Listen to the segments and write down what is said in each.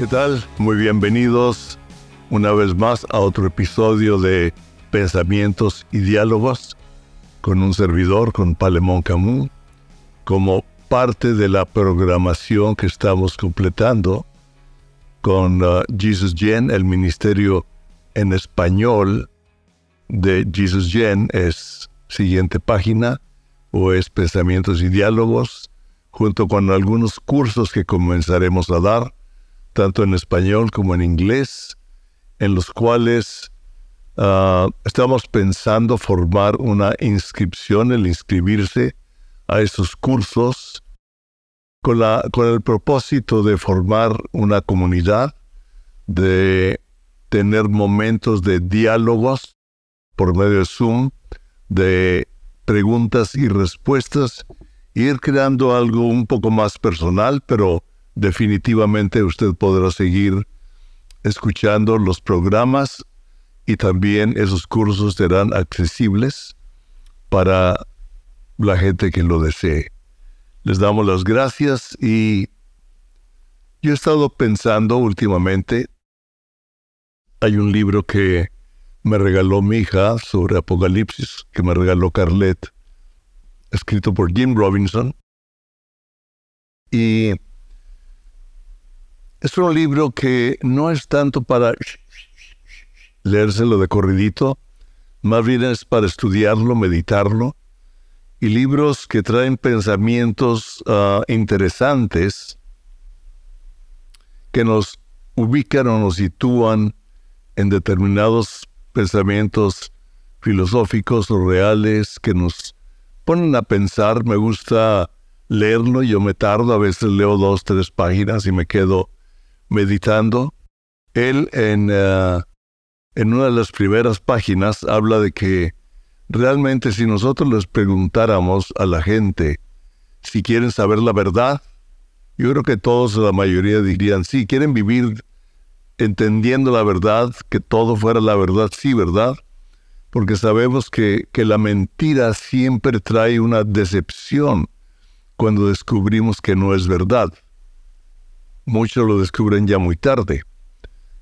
¿Qué tal? Muy bienvenidos una vez más a otro episodio de Pensamientos y Diálogos con un servidor, con Palemón Camus, como parte de la programación que estamos completando con uh, Jesus Gen, el ministerio en español de Jesus Gen es siguiente página o es Pensamientos y Diálogos, junto con algunos cursos que comenzaremos a dar tanto en español como en inglés, en los cuales ah, estamos pensando formar una inscripción, el inscribirse a esos cursos, con, la, con el propósito de formar una comunidad, de tener momentos de diálogos por medio de Zoom, de preguntas y respuestas, ir creando algo un poco más personal, pero definitivamente usted podrá seguir escuchando los programas y también esos cursos serán accesibles para la gente que lo desee. Les damos las gracias y yo he estado pensando últimamente, hay un libro que me regaló mi hija sobre Apocalipsis, que me regaló Carlet, escrito por Jim Robinson, y es un libro que no es tanto para leérselo de corridito, más bien es para estudiarlo, meditarlo, y libros que traen pensamientos ah, interesantes que nos ubican o nos sitúan en determinados pensamientos filosóficos o reales que nos ponen a pensar. Me gusta leerlo, yo me tardo, a veces leo dos, tres páginas y me quedo meditando, él en, eh, en una de las primeras páginas habla de que realmente si nosotros les preguntáramos a la gente si quieren saber la verdad, yo creo que todos, la mayoría dirían, sí, quieren vivir entendiendo la verdad, que todo fuera la verdad, sí, ¿verdad? Porque sabemos que, que la mentira siempre trae una decepción cuando descubrimos que no es verdad muchos lo descubren ya muy tarde.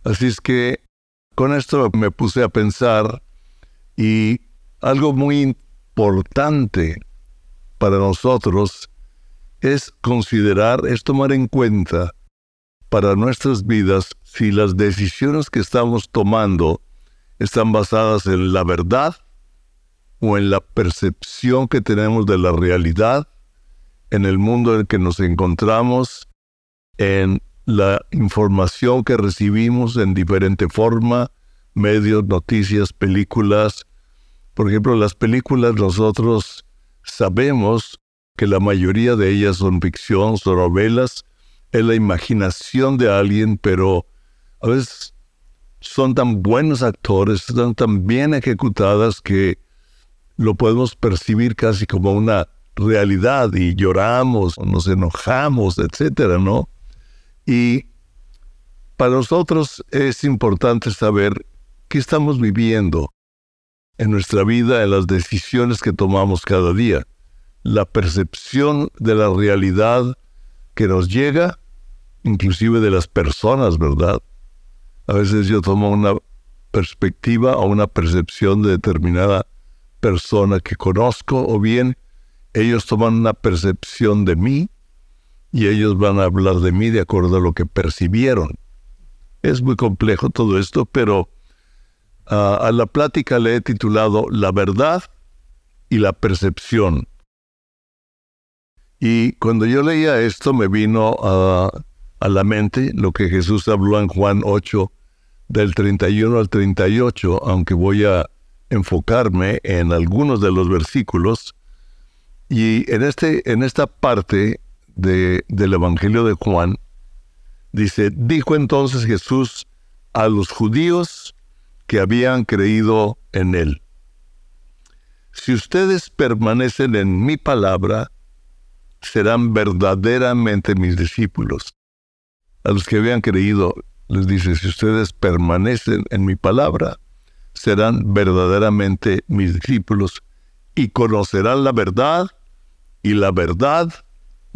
Así es que con esto me puse a pensar y algo muy importante para nosotros es considerar, es tomar en cuenta para nuestras vidas si las decisiones que estamos tomando están basadas en la verdad o en la percepción que tenemos de la realidad, en el mundo en el que nos encontramos en la información que recibimos en diferente forma, medios, noticias, películas. Por ejemplo, las películas nosotros sabemos que la mayoría de ellas son ficción, son novelas, es la imaginación de alguien, pero a veces son tan buenos actores, están tan bien ejecutadas que lo podemos percibir casi como una realidad y lloramos, nos enojamos, etcétera, ¿no? Y para nosotros es importante saber qué estamos viviendo en nuestra vida, en las decisiones que tomamos cada día, la percepción de la realidad que nos llega, inclusive de las personas, ¿verdad? A veces yo tomo una perspectiva o una percepción de determinada persona que conozco, o bien ellos toman una percepción de mí y ellos van a hablar de mí de acuerdo a lo que percibieron. Es muy complejo todo esto, pero ah, a la plática le he titulado La verdad y la percepción. Y cuando yo leía esto me vino a, a la mente lo que Jesús habló en Juan 8, del 31 al 38, aunque voy a enfocarme en algunos de los versículos. Y en, este, en esta parte del Evangelio de Juan, dice, dijo entonces Jesús a los judíos que habían creído en él, si ustedes permanecen en mi palabra, serán verdaderamente mis discípulos. A los que habían creído, les dice, si ustedes permanecen en mi palabra, serán verdaderamente mis discípulos y conocerán la verdad y la verdad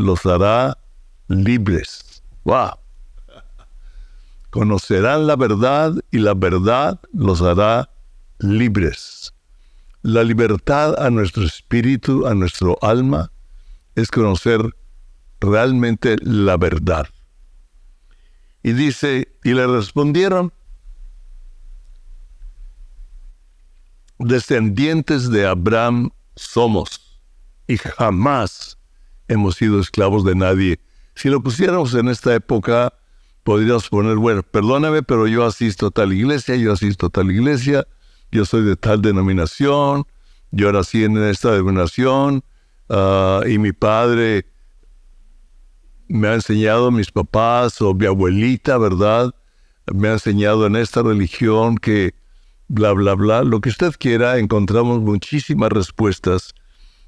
los hará libres. ¡Wow! Conocerán la verdad y la verdad los hará libres. La libertad a nuestro espíritu, a nuestro alma, es conocer realmente la verdad. Y dice, y le respondieron, descendientes de Abraham somos y jamás hemos sido esclavos de nadie. Si lo pusiéramos en esta época, podríamos poner, bueno, perdóname, pero yo asisto a tal iglesia, yo asisto a tal iglesia, yo soy de tal denominación, yo nací en esta denominación, ah, y mi padre me ha enseñado, mis papás o mi abuelita, ¿verdad? Me ha enseñado en esta religión que bla, bla, bla, lo que usted quiera, encontramos muchísimas respuestas.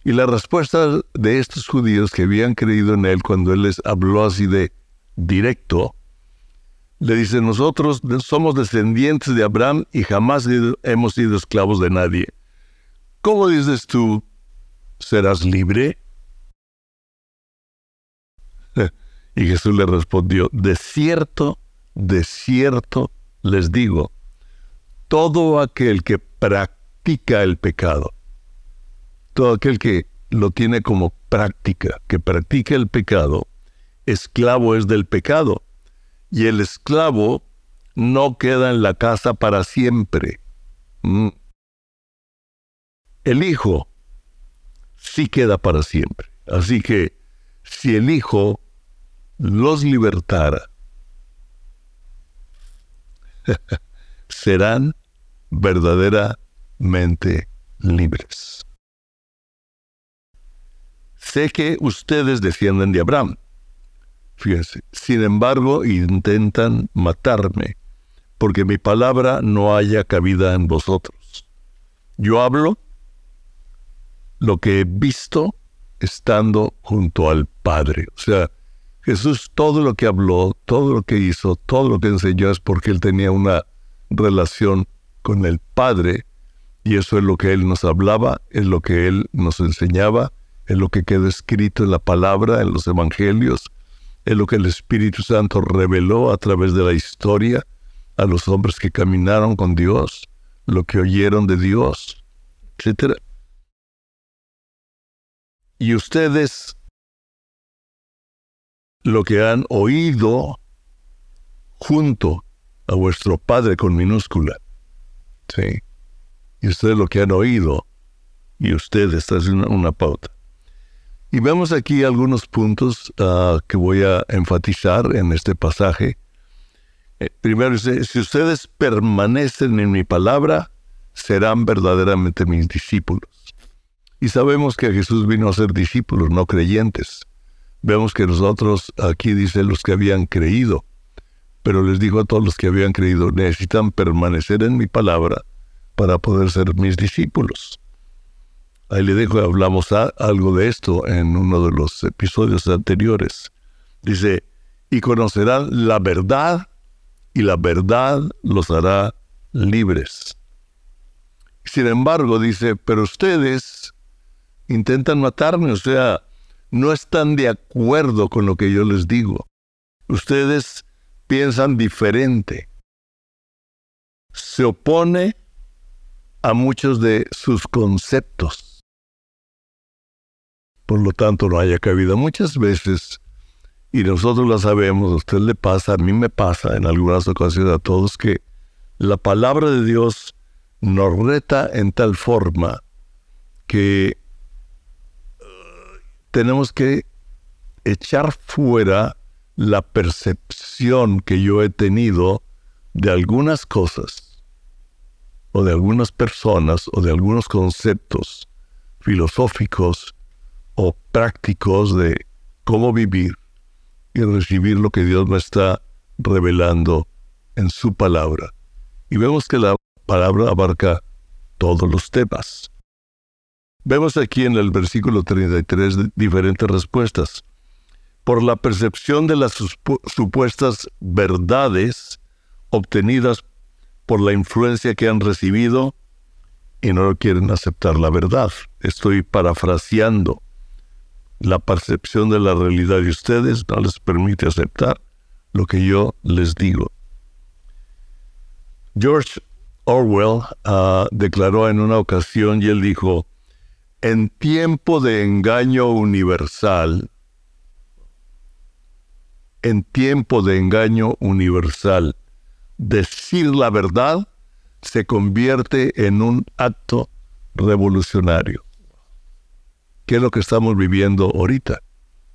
Y la respuesta de estos judíos que habían creído en él cuando él les habló así de directo, le dice, nosotros somos descendientes de Abraham y jamás hemos sido esclavos de nadie. ¿Cómo dices tú, serás libre? y Jesús le respondió, de cierto, de cierto les digo, todo aquel que practica el pecado, todo aquel que lo tiene como práctica, que practica el pecado, esclavo es del pecado. Y el esclavo no queda en la casa para siempre. Mm. El hijo sí queda para siempre. Así que si el hijo los libertara, serán verdaderamente libres. Sé que ustedes descienden de Abraham. Fíjense, sin embargo, intentan matarme, porque mi palabra no haya cabida en vosotros. Yo hablo lo que he visto estando junto al Padre. O sea, Jesús todo lo que habló, todo lo que hizo, todo lo que enseñó es porque él tenía una relación con el Padre y eso es lo que Él nos hablaba, es lo que Él nos enseñaba, es lo que quedó escrito en la palabra, en los evangelios, es lo que el Espíritu Santo reveló a través de la historia a los hombres que caminaron con Dios, lo que oyeron de Dios, etc. Y ustedes lo que han oído junto a vuestro Padre con minúscula, Sí. Y ustedes lo que han oído, y ustedes, esta es una, pauta. Y vemos aquí algunos puntos ah, que voy a enfatizar en este pasaje. Eh, primero dice, si ustedes permanecen en mi palabra, serán verdaderamente mis discípulos. Y sabemos que Jesús vino a ser discípulos, no creyentes. Vemos que nosotros, aquí dice los que habían creído pero les dijo a todos los que habían creído, necesitan permanecer en mi palabra para poder ser mis discípulos. Ahí le dejo, hablamos algo de esto en uno de los episodios anteriores. Dice, y conocerán la verdad, y la verdad los hará libres. Sin embargo, dice, pero ustedes intentan matarme, o sea, no están de acuerdo con lo que yo les digo. Ustedes piensan diferente. Se opone a muchos de sus conceptos. Por lo tanto, no haya cabida muchas veces, y nosotros lo sabemos, a usted le pasa, a mí me pasa en algunas ocasiones a todos, que la palabra de Dios nos reta en tal forma que uh, tenemos que echar fuera la percepción que yo he tenido de algunas cosas, o de algunas personas, o de algunos conceptos filosóficos o prácticos de cómo vivir y recibir lo que Dios me está revelando en su palabra. Y vemos que la palabra abarca todos los temas. Vemos aquí en el versículo 33 diferentes respuestas por la percepción de las supuestas verdades obtenidas por la influencia que han recibido y no quieren aceptar la verdad. Estoy parafraseando. La percepción de la realidad de ustedes no les permite aceptar lo que yo les digo. George Orwell ah, declaró en una ocasión y él dijo, en tiempo de engaño universal, en tiempo de engaño universal, decir la verdad se convierte en un acto revolucionario. ¿Qué es lo que estamos viviendo ahorita?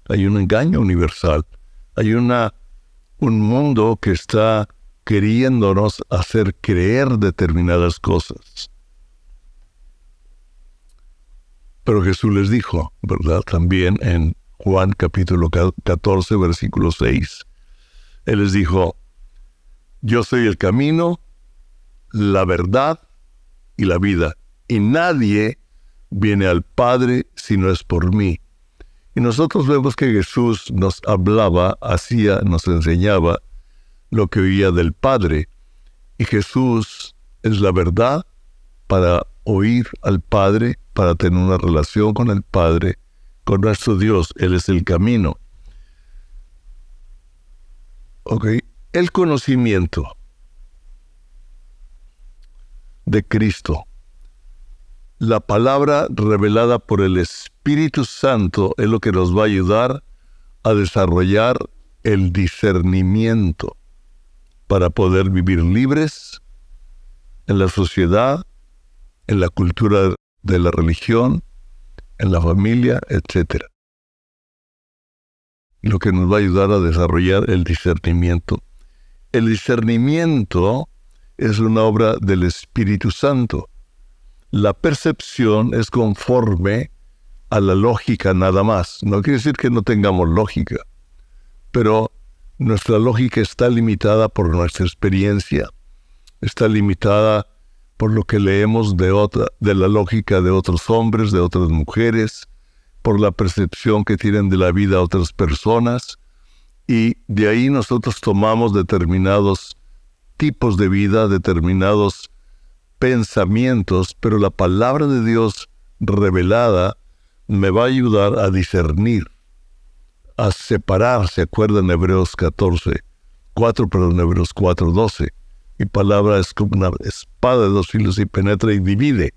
Hay un engaño universal. Hay una, un mundo que está queriéndonos hacer creer determinadas cosas. Pero Jesús les dijo, ¿verdad? También en Juan capítulo 14, versículo 6. Él les dijo, yo soy el camino, la verdad y la vida, y nadie viene al Padre si no es por mí. Y nosotros vemos que Jesús nos hablaba, hacía, nos enseñaba lo que oía del Padre. Y Jesús es la verdad para oír al Padre, para tener una relación con el Padre, con nuestro Dios. Él es el camino. Ok, el conocimiento de Cristo. La palabra revelada por el Espíritu Santo es lo que nos va a ayudar a desarrollar el discernimiento para poder vivir libres en la sociedad, en la cultura de la religión, en la familia, etc. Lo que nos va a ayudar a desarrollar el discernimiento. El discernimiento es una obra del Espíritu Santo. La percepción es conforme a la lógica nada más. No quiere decir que no tengamos lógica, pero nuestra lógica está limitada por nuestra experiencia, está limitada por lo que leemos de, de la lógica de otros hombres, de otras mujeres, por la percepción que tienen de la vida otras personas, y de ahí nosotros tomamos determinados tipos de vida, determinados pensamientos, pero la palabra de Dios revelada me va a ayudar a discernir a separar, se acuerdan Hebreos 14, 4, perdón, Hebreos 4, 12. Mi palabra es como una espada de dos filos y penetra y divide,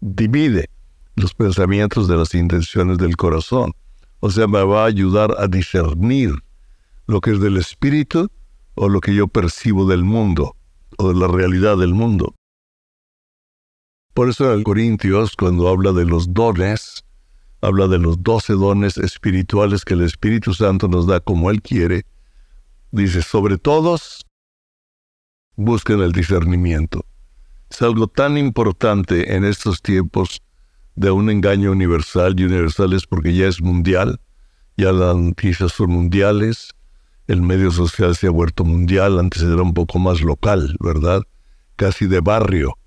divide los pensamientos de las intenciones del corazón. O sea, me va a ayudar a discernir lo que es del espíritu o lo que yo percibo del mundo o de la realidad del mundo. Por eso en Corintios, cuando habla de los dones, habla de los doce dones espirituales que el Espíritu Santo nos da como Él quiere. Dice, sobre todos, busquen el discernimiento. Es algo tan importante en estos tiempos de un engaño universal, y universal es porque ya es mundial, ya las noticias son mundiales, el medio social se ha vuelto mundial, antes era un poco más local, ¿verdad? Casi de barrio,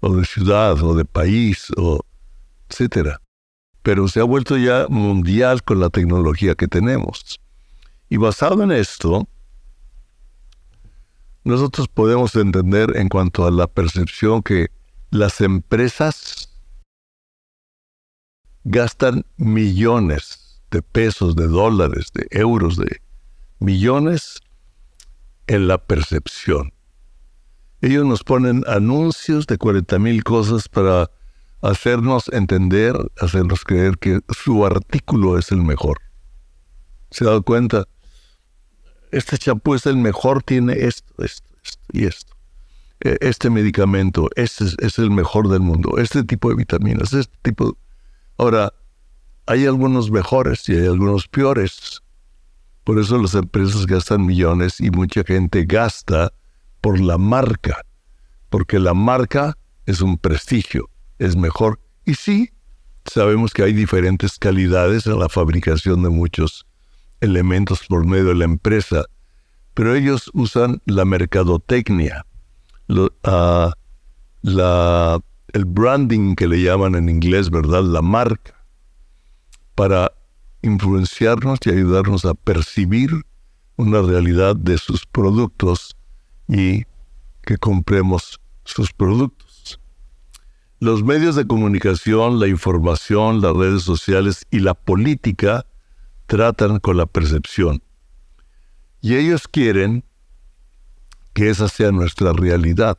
o de ciudad, o de país, o etcétera pero se ha vuelto ya mundial con la tecnología que tenemos. Y basado en esto, nosotros podemos entender en cuanto a la percepción que las empresas gastan millones de pesos, de dólares, de euros, de millones en la percepción. Ellos nos ponen anuncios de 40 mil cosas para hacernos entender, hacernos creer que su artículo es el mejor. ¿Se ha dado cuenta? Este champú es el mejor, tiene esto, esto, esto y esto. E, este medicamento, este es, el mejor del mundo. Este tipo de vitaminas, este tipo... Ahora, hay algunos mejores y hay algunos peores. Por eso las empresas gastan millones y mucha gente gasta por la marca, porque la marca es un prestigio es mejor. Y sí, sabemos que hay diferentes calidades en la fabricación de muchos elementos por medio de la empresa, pero ellos usan la mercadotecnia, ah, el branding que le llaman en inglés, ¿verdad? La marca, para influenciarnos y ayudarnos a percibir una realidad de sus productos y que compremos sus productos. Los medios de comunicación, la información, las redes sociales y la política tratan con la percepción. Y ellos quieren que esa sea nuestra realidad.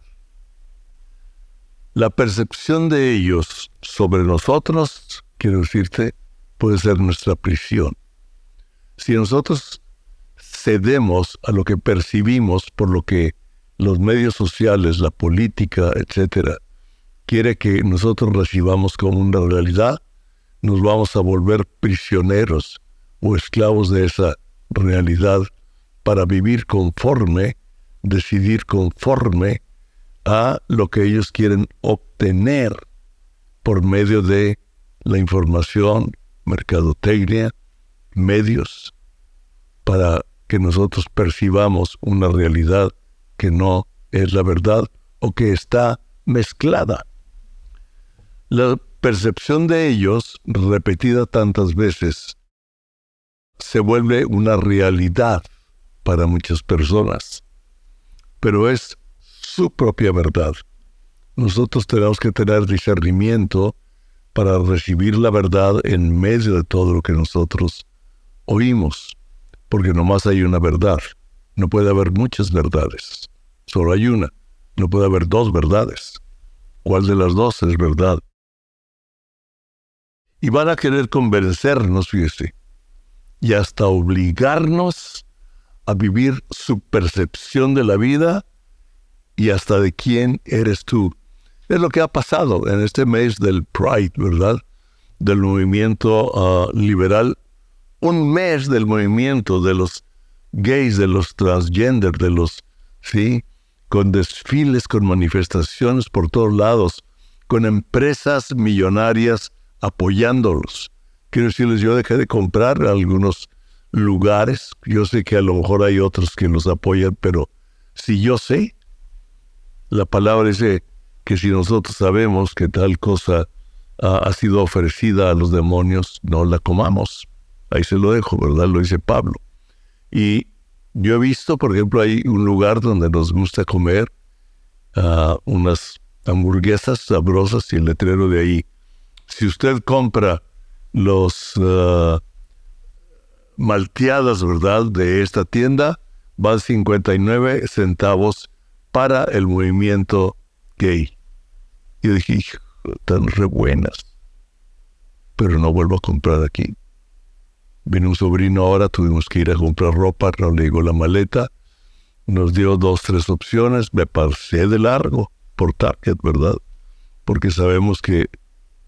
La percepción de ellos sobre nosotros, quiero decirte, puede ser nuestra prisión. Si nosotros cedemos a lo que percibimos por lo que los medios sociales, la política, etcétera, quiere que nosotros recibamos como una realidad, nos vamos a volver prisioneros o esclavos de esa realidad para vivir conforme, decidir conforme a lo que ellos quieren obtener por medio de la información, mercadotecnia, medios, para que nosotros percibamos una realidad que no es la verdad o que está mezclada. La percepción de ellos, repetida tantas veces, se vuelve una realidad para muchas personas, pero es su propia verdad. Nosotros tenemos que tener discernimiento para recibir la verdad en medio de todo lo que nosotros oímos, porque nomás hay una verdad. No puede haber muchas verdades, solo hay una. No puede haber dos verdades. ¿Cuál de las dos es verdad? Y van a querer convencernos, fíjese, y hasta obligarnos a vivir su percepción de la vida y hasta de quién eres tú. Es lo que ha pasado en este mes del Pride, ¿verdad? Del movimiento ah, liberal. Un mes del movimiento de los gays, de los transgender, de los, ¿sí? Con desfiles, con manifestaciones por todos lados, con empresas millonarias apoyándolos. Quiero decirles, yo dejé de comprar algunos lugares. Yo sé que a lo mejor hay otros que los apoyan, pero si yo sé, la palabra dice que si nosotros sabemos que tal cosa ha sido ofrecida a los demonios, no la comamos. Ahí se lo dejo, ¿verdad? Lo dice Pablo. Y yo he visto, por ejemplo, hay un lugar donde nos gusta comer ah, unas hamburguesas sabrosas y el letrero de ahí. Si usted compra los ah, malteadas, ¿verdad?, de esta tienda, van 59 centavos para el movimiento gay. Y dije, están re buenas, pero no vuelvo a comprar aquí. Vino un sobrino ahora, tuvimos que ir a comprar ropa, no le digo la maleta, nos dio dos, tres opciones, me pasé de largo por Target, ¿verdad? Porque sabemos que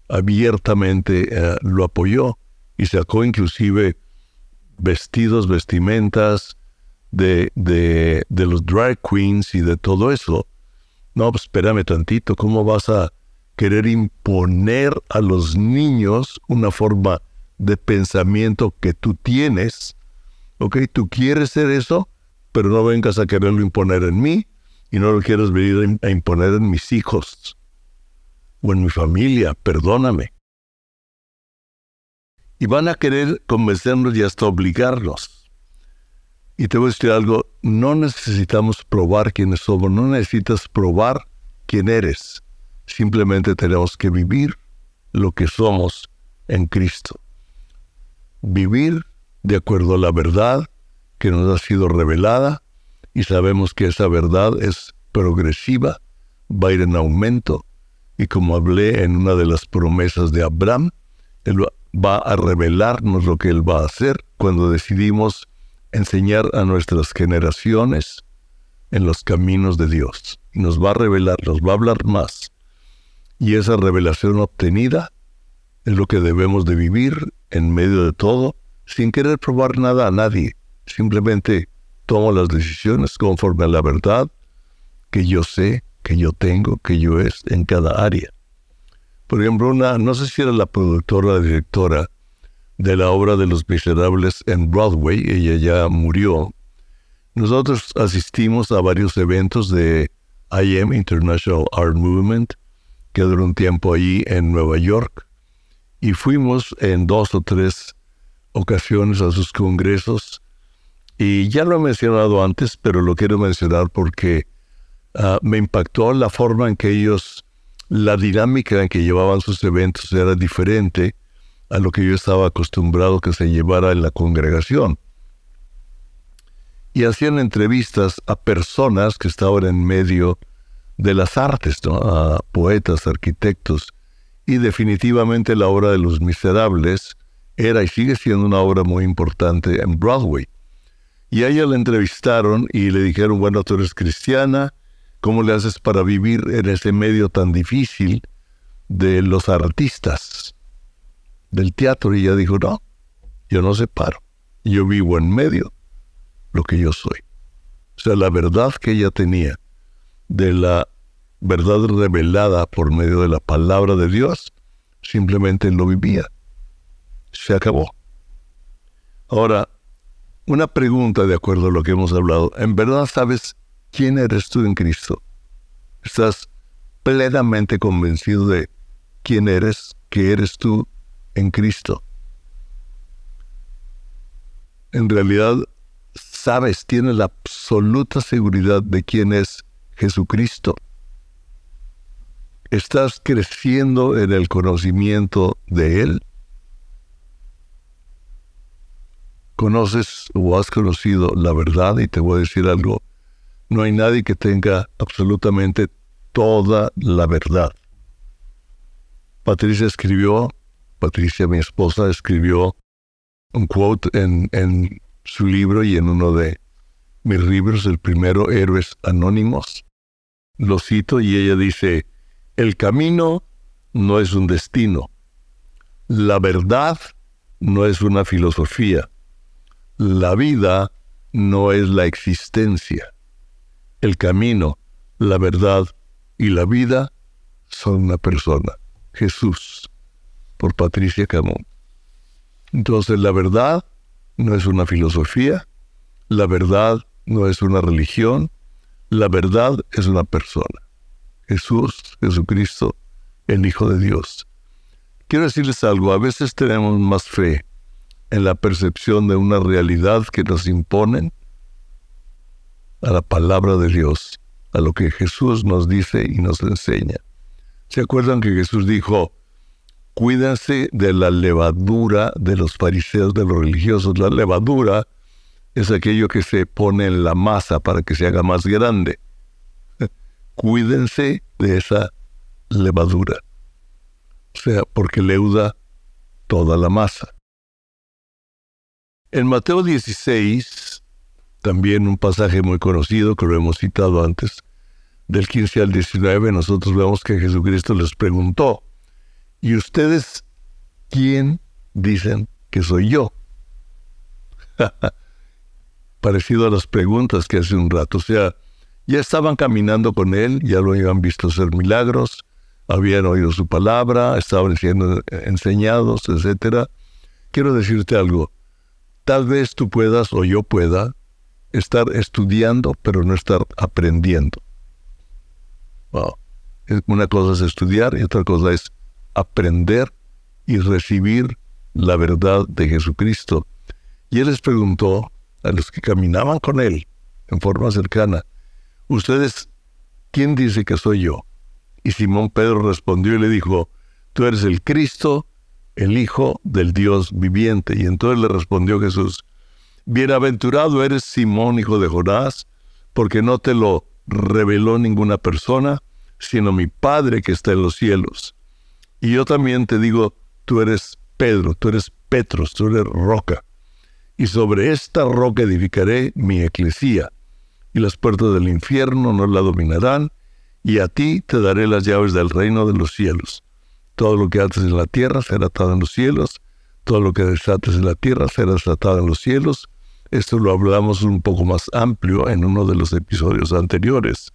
abiertamente eh, lo apoyó y sacó inclusive vestidos, vestimentas de, de, de los drag queens y de todo eso. No, pues espérame tantito, ¿cómo vas a querer imponer a los niños una forma de pensamiento que tú tienes? ¿Ok? Tú quieres ser eso, pero no vengas a quererlo imponer en mí y no lo quieres venir a imponer en mis hijos o en mi familia, perdóname y van a querer convencernos y hasta obligarnos. Y te voy a decir algo, no necesitamos probar quiénes somos, no necesitas probar quién eres. Simplemente tenemos que vivir lo que somos en Cristo. Vivir de acuerdo a la verdad que nos ha sido revelada y sabemos que esa verdad es progresiva, va a ir en aumento. Y como hablé en una de las promesas de Abraham, él va a revelarnos lo que Él va a hacer cuando decidimos enseñar a nuestras generaciones en los caminos de Dios. Y nos va a revelar, nos va a hablar más. Y esa revelación obtenida es lo que debemos de vivir en medio de todo, sin querer probar nada a nadie. Simplemente tomo las decisiones conforme a la verdad que yo sé, que yo tengo, que yo es en cada área. Por ejemplo, una, no sé si era la productora la directora de la obra de Los Miserables en Broadway, ella ya murió. Nosotros asistimos a varios eventos de IM, International Art Movement, que duró un tiempo allí en Nueva York, y fuimos en dos o tres ocasiones a sus congresos. Y ya lo he mencionado antes, pero lo quiero mencionar porque ah, me impactó la forma en que ellos la dinámica en que llevaban sus eventos era diferente a lo que yo estaba acostumbrado que se llevara en la congregación. Y hacían entrevistas a personas que estaban en medio de las artes, a poetas, arquitectos, y definitivamente la obra de Los Miserables era y sigue siendo una obra muy importante en Broadway. Y a ella la entrevistaron y le dijeron, bueno, tú eres cristiana, ¿cómo le haces para vivir en ese medio tan difícil de los artistas del teatro? Y ella dijo, no, yo no separo, yo vivo en medio lo que yo soy. O sea, la verdad que ella tenía de la verdad revelada por medio de la palabra de Dios, simplemente lo vivía. Se acabó. Ahora, una pregunta de acuerdo a lo que hemos hablado. ¿En verdad sabes quién eres tú en Cristo? ¿Estás plenamente convencido de quién eres, que eres tú en Cristo? En realidad, sabes, tienes la absoluta seguridad de quién es Jesucristo. ¿Estás creciendo en el conocimiento de Él? ¿Conoces o has conocido la verdad? Y te voy a decir algo, no hay nadie que tenga absolutamente toda la verdad. Patricia escribió, Patricia mi esposa escribió un quote en, en su libro y en uno de mis libros, el primero, Héroes Anónimos. Lo cito y ella dice, el camino no es un destino. La verdad no es una filosofía. La vida no es la existencia. El camino, la verdad y la vida son una persona, Jesús, por Patricia Camón. Entonces la verdad no es una filosofía, la verdad no es una religión, la verdad es una persona. Jesús, Jesucristo, el Hijo de Dios. Quiero decirles algo, a veces tenemos más fe en la percepción de una realidad que nos imponen a la palabra de Dios, a lo que Jesús nos dice y nos enseña. ¿Se acuerdan que Jesús dijo, cuídense de la levadura de los fariseos, de los religiosos? La levadura es aquello que se pone en la masa para que se haga más grande cuídense de esa levadura. O sea, porque leuda toda la masa. En Mateo 16, también un pasaje muy conocido que lo hemos citado antes, del 15 al 19, nosotros vemos que Jesucristo les preguntó, ¿y ustedes quién dicen que soy yo? Parecido a las preguntas que hace un rato. O sea, ya estaban caminando con él, ya lo habían visto hacer milagros, habían oído su palabra, estaban siendo enseñados, etc. Quiero decirte algo, tal vez tú puedas o yo pueda estar estudiando, pero no estar aprendiendo. Una cosa es estudiar y otra cosa es aprender y recibir la verdad de Jesucristo. Y él les preguntó a los que caminaban con él en forma cercana, ¿Ustedes, quién dice que soy yo? Y Simón Pedro respondió y le dijo, Tú eres el Cristo, el Hijo del Dios viviente. Y entonces le respondió Jesús, Bienaventurado eres Simón, hijo de Jonás, porque no te lo reveló ninguna persona, sino mi Padre que está en los cielos. Y yo también te digo, tú eres Pedro, tú eres Petros, tú eres roca. Y sobre esta roca edificaré mi eclesía y las puertas del infierno no la dominarán, y a ti te daré las llaves del reino de los cielos. Todo lo que haces en la tierra será atado en los cielos, todo lo que desates en la tierra será desatado en los cielos. Esto lo hablamos un poco más amplio en uno de los episodios anteriores.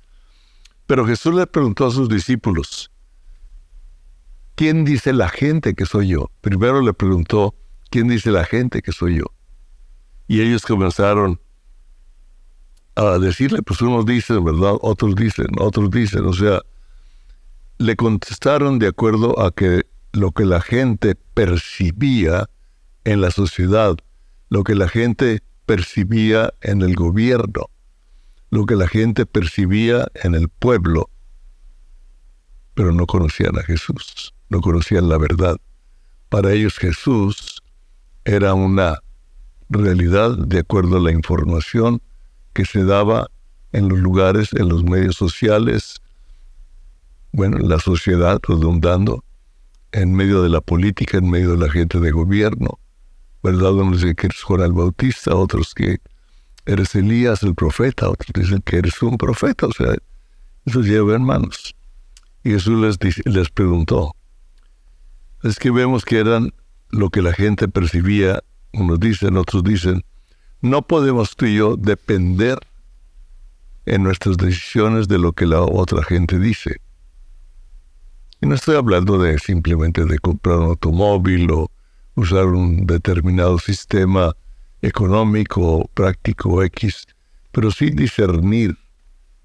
Pero Jesús le preguntó a sus discípulos, ¿quién dice la gente que soy yo? Primero le preguntó, ¿quién dice la gente que soy yo? Y ellos comenzaron a decirle, pues unos dicen, ¿verdad? Otros dicen, otros dicen. O sea, le contestaron de acuerdo a que lo que la gente percibía en la sociedad, lo que la gente percibía en el gobierno, lo que la gente percibía en el pueblo, pero no conocían a Jesús, no conocían la verdad. Para ellos Jesús era una realidad de acuerdo a la información que se daba en los lugares, en los medios sociales, bueno, la sociedad redundando, en medio de la política, en medio de la gente de gobierno, ¿verdad? Unos dicen que eres Juan el Bautista, otros que eres Elías el profeta, otros dicen que eres un profeta, o sea, eso lleva hermanos. Y Jesús les, les preguntó, es que vemos que eran lo que la gente percibía, unos dicen, otros dicen, no podemos tú y yo depender en nuestras decisiones de lo que la otra gente dice. Y no estoy hablando de simplemente de comprar un automóvil o usar un determinado sistema económico, práctico X, pero sí discernir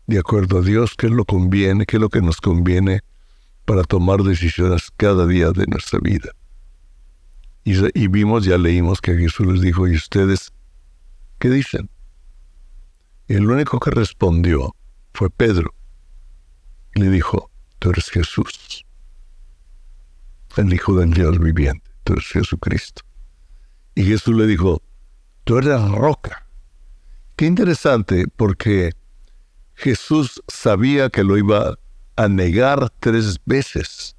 de acuerdo a Dios qué es lo conviene, qué es lo que nos conviene para tomar decisiones cada día de nuestra vida. Y, y vimos, ya leímos que Jesús les dijo, ¿y ustedes qué dicen? Y el único que respondió fue Pedro. Le dijo, tú eres Jesús, el Hijo del Dios viviente, tú eres Jesucristo. Y Jesús le dijo, tú eres la roca. Qué interesante porque Jesús sabía que lo iba a negar tres veces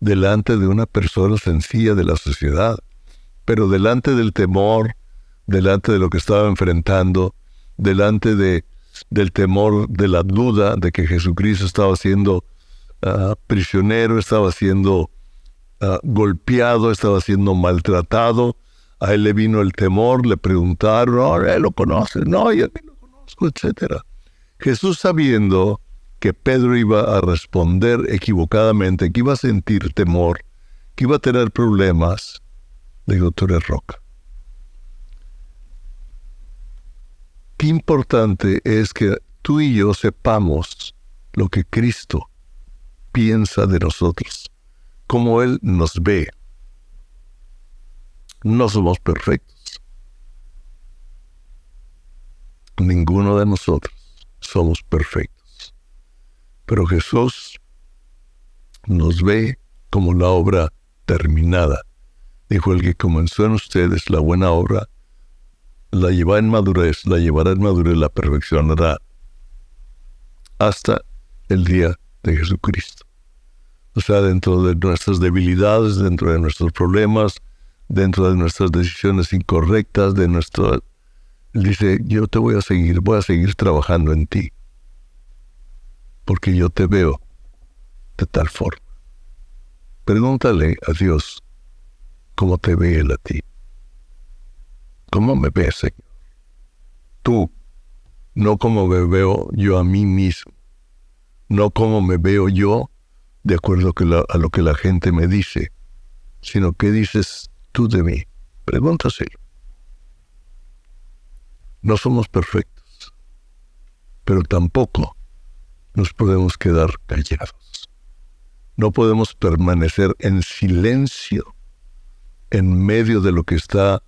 delante de una persona sencilla de la sociedad, pero delante del temor, delante de lo que estaba enfrentando, delante de, del temor, de la duda de que Jesucristo estaba siendo ah, prisionero, estaba siendo ah, golpeado, estaba siendo maltratado. A él le vino el temor, le preguntaron, no, él lo conoce, no, yo lo conozco, etc. Jesús sabiendo que Pedro iba a responder equivocadamente, que iba a sentir temor, que iba a tener problemas, le dijo, tú eres roca. Qué importante es que tú y yo sepamos lo que Cristo piensa de nosotros, cómo Él nos ve. No somos perfectos. Ninguno de nosotros somos perfectos. Pero Jesús nos ve como la obra terminada. Dijo el que comenzó en ustedes la buena obra, la llevará en madurez, la llevará en madurez, la perfeccionará hasta el día de Jesucristo. O sea, dentro de nuestras debilidades, dentro de nuestros problemas, dentro de nuestras decisiones incorrectas, de nuestro... dice, yo te voy a seguir, voy a seguir trabajando en ti, porque yo te veo de tal forma. Pregúntale a Dios cómo te ve Él a ti. ¿Cómo me ves, Señor? Tú, no como me veo yo a mí mismo, no como me veo yo de acuerdo a lo que la gente me dice, sino qué dices tú de mí. Pregúntaselo. No somos perfectos, pero tampoco nos podemos quedar callados. No podemos permanecer en silencio en medio de lo que está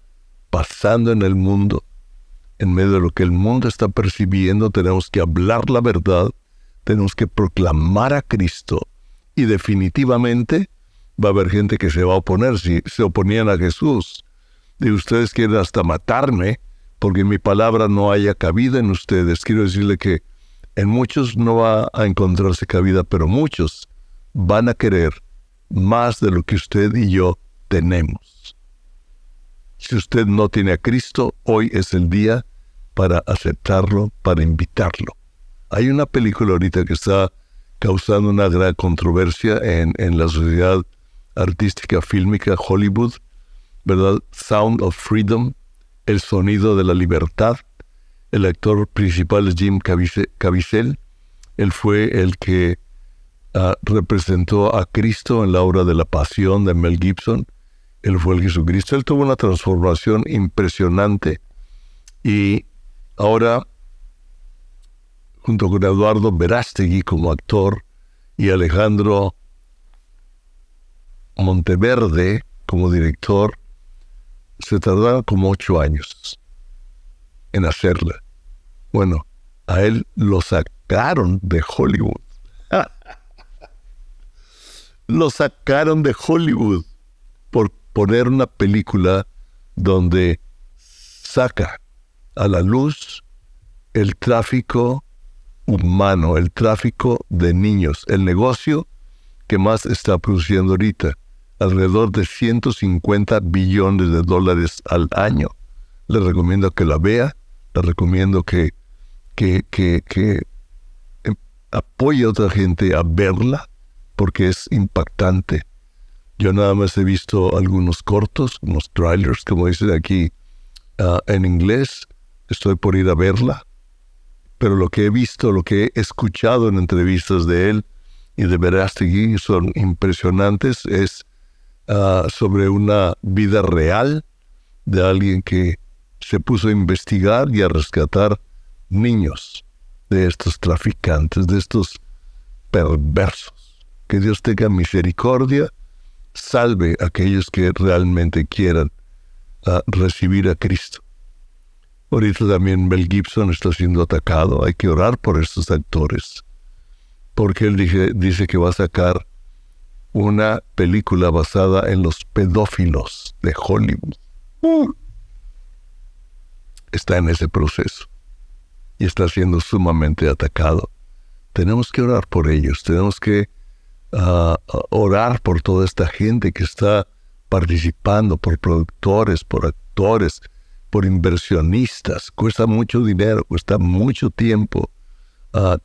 pasando en el mundo, en medio de lo que el mundo está percibiendo, tenemos que hablar la verdad, tenemos que proclamar a Cristo y definitivamente va a haber gente que se va a oponer si se oponían a Jesús. Y ustedes quieren hasta matarme porque mi palabra no haya cabida en ustedes. Quiero decirle que en muchos no va a encontrarse cabida, pero muchos van a querer más de lo que usted y yo tenemos. Si usted no tiene a Cristo, hoy es el día para aceptarlo, para invitarlo. Hay una película ahorita que está causando una gran controversia en, en la sociedad artística fílmica Hollywood, ¿verdad? Sound of Freedom, el sonido de la libertad. El actor principal es Jim Caviezel. Él fue el que ah, representó a Cristo en la obra de la Pasión de Mel Gibson él fue el Jesucristo. Él tuvo una transformación impresionante y ahora, junto con Eduardo Verástegui como actor y Alejandro Monteverde como director, se tardaron como ocho años en hacerla. Bueno, a él lo sacaron de Hollywood. lo sacaron de Hollywood por poner una película donde saca a la luz el tráfico humano, el tráfico de niños, el negocio que más está produciendo ahorita, alrededor de 150 billones de dólares al año. Le recomiendo que la vea, le recomiendo que, que, que, que em, apoye a otra gente a verla, porque es impactante. Yo nada más he visto algunos cortos, unos trailers, como dicen aquí ah, en inglés. Estoy por ir a verla. Pero lo que he visto, lo que he escuchado en entrevistas de él y de Verástegui son impresionantes. Es ah, sobre una vida real de alguien que se puso a investigar y a rescatar niños de estos traficantes, de estos perversos. Que Dios tenga misericordia salve a aquellos que realmente quieran ah, recibir a Cristo. Ahorita también Mel Gibson está siendo atacado. Hay que orar por estos actores. Porque él dice que va a sacar una película basada en los pedófilos de Hollywood. Está en ese proceso y está siendo sumamente atacado. Tenemos que orar por ellos, tenemos que a orar por toda esta gente que está participando, por productores, por actores, por inversionistas. Cuesta mucho dinero, cuesta mucho tiempo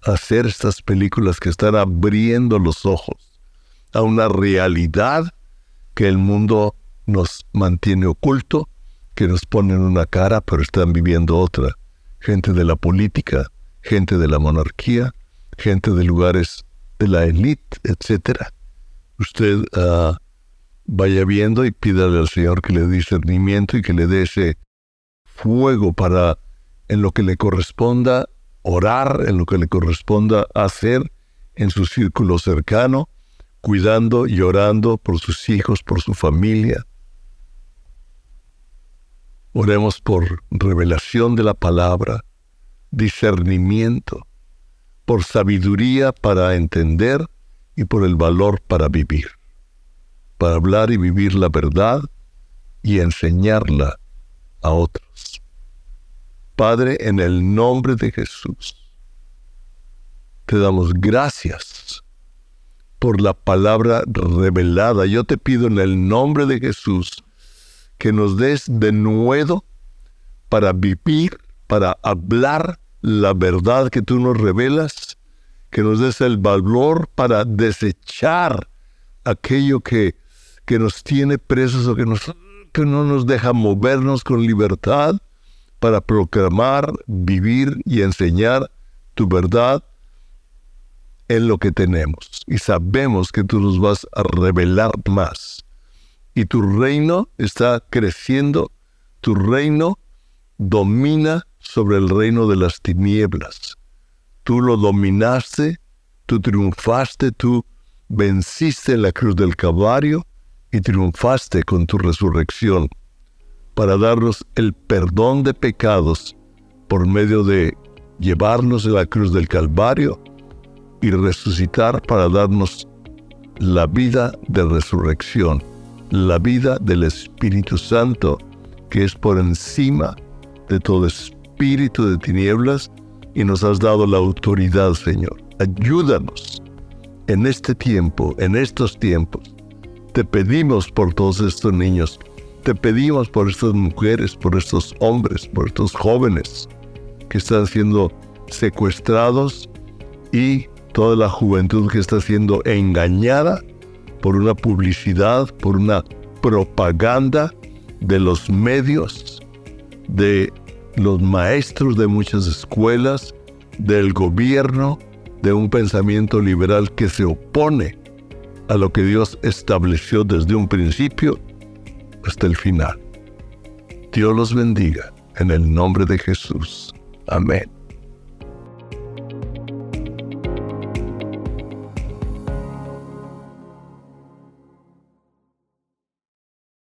hacer estas películas que están abriendo los ojos a una realidad que el mundo nos mantiene oculto, que nos ponen una cara, pero están viviendo otra. Gente de la política, gente de la monarquía, gente de lugares de la élite, etcétera. Usted ah, vaya viendo y pídale al Señor que le dé discernimiento y que le dé ese fuego para en lo que le corresponda orar, en lo que le corresponda hacer en su círculo cercano, cuidando y orando por sus hijos, por su familia. Oremos por revelación de la palabra, discernimiento, por sabiduría para entender y por el valor para vivir, para hablar y vivir la verdad y enseñarla a otros. Padre, en el nombre de Jesús, te damos gracias por la palabra revelada. Yo te pido en el nombre de Jesús que nos des de nuevo para vivir, para hablar la verdad que tú nos revelas, que nos des el valor para desechar aquello que, que nos tiene presos o que, nos, que no nos deja movernos con libertad para proclamar, vivir y enseñar tu verdad en lo que tenemos. Y sabemos que tú nos vas a revelar más. Y tu reino está creciendo, tu reino domina sobre el reino de las tinieblas. Tú lo dominaste, tú triunfaste, tú venciste en la cruz del Calvario y triunfaste con tu resurrección para darnos el perdón de pecados por medio de llevarnos a la cruz del Calvario y resucitar para darnos la vida de resurrección, la vida del Espíritu Santo, que es por encima de todo espíritu espíritu de tinieblas y nos has dado la autoridad, Señor. Ayúdanos en este tiempo, en estos tiempos. Te pedimos por todos estos niños, te pedimos por estas mujeres, por estos hombres, por estos jóvenes que están siendo secuestrados y toda la juventud que está siendo engañada por una publicidad, por una propaganda de los medios, de los maestros de muchas escuelas, del gobierno, de un pensamiento liberal que se opone a lo que Dios estableció desde un principio hasta el final. Dios los bendiga en el nombre de Jesús. Amén.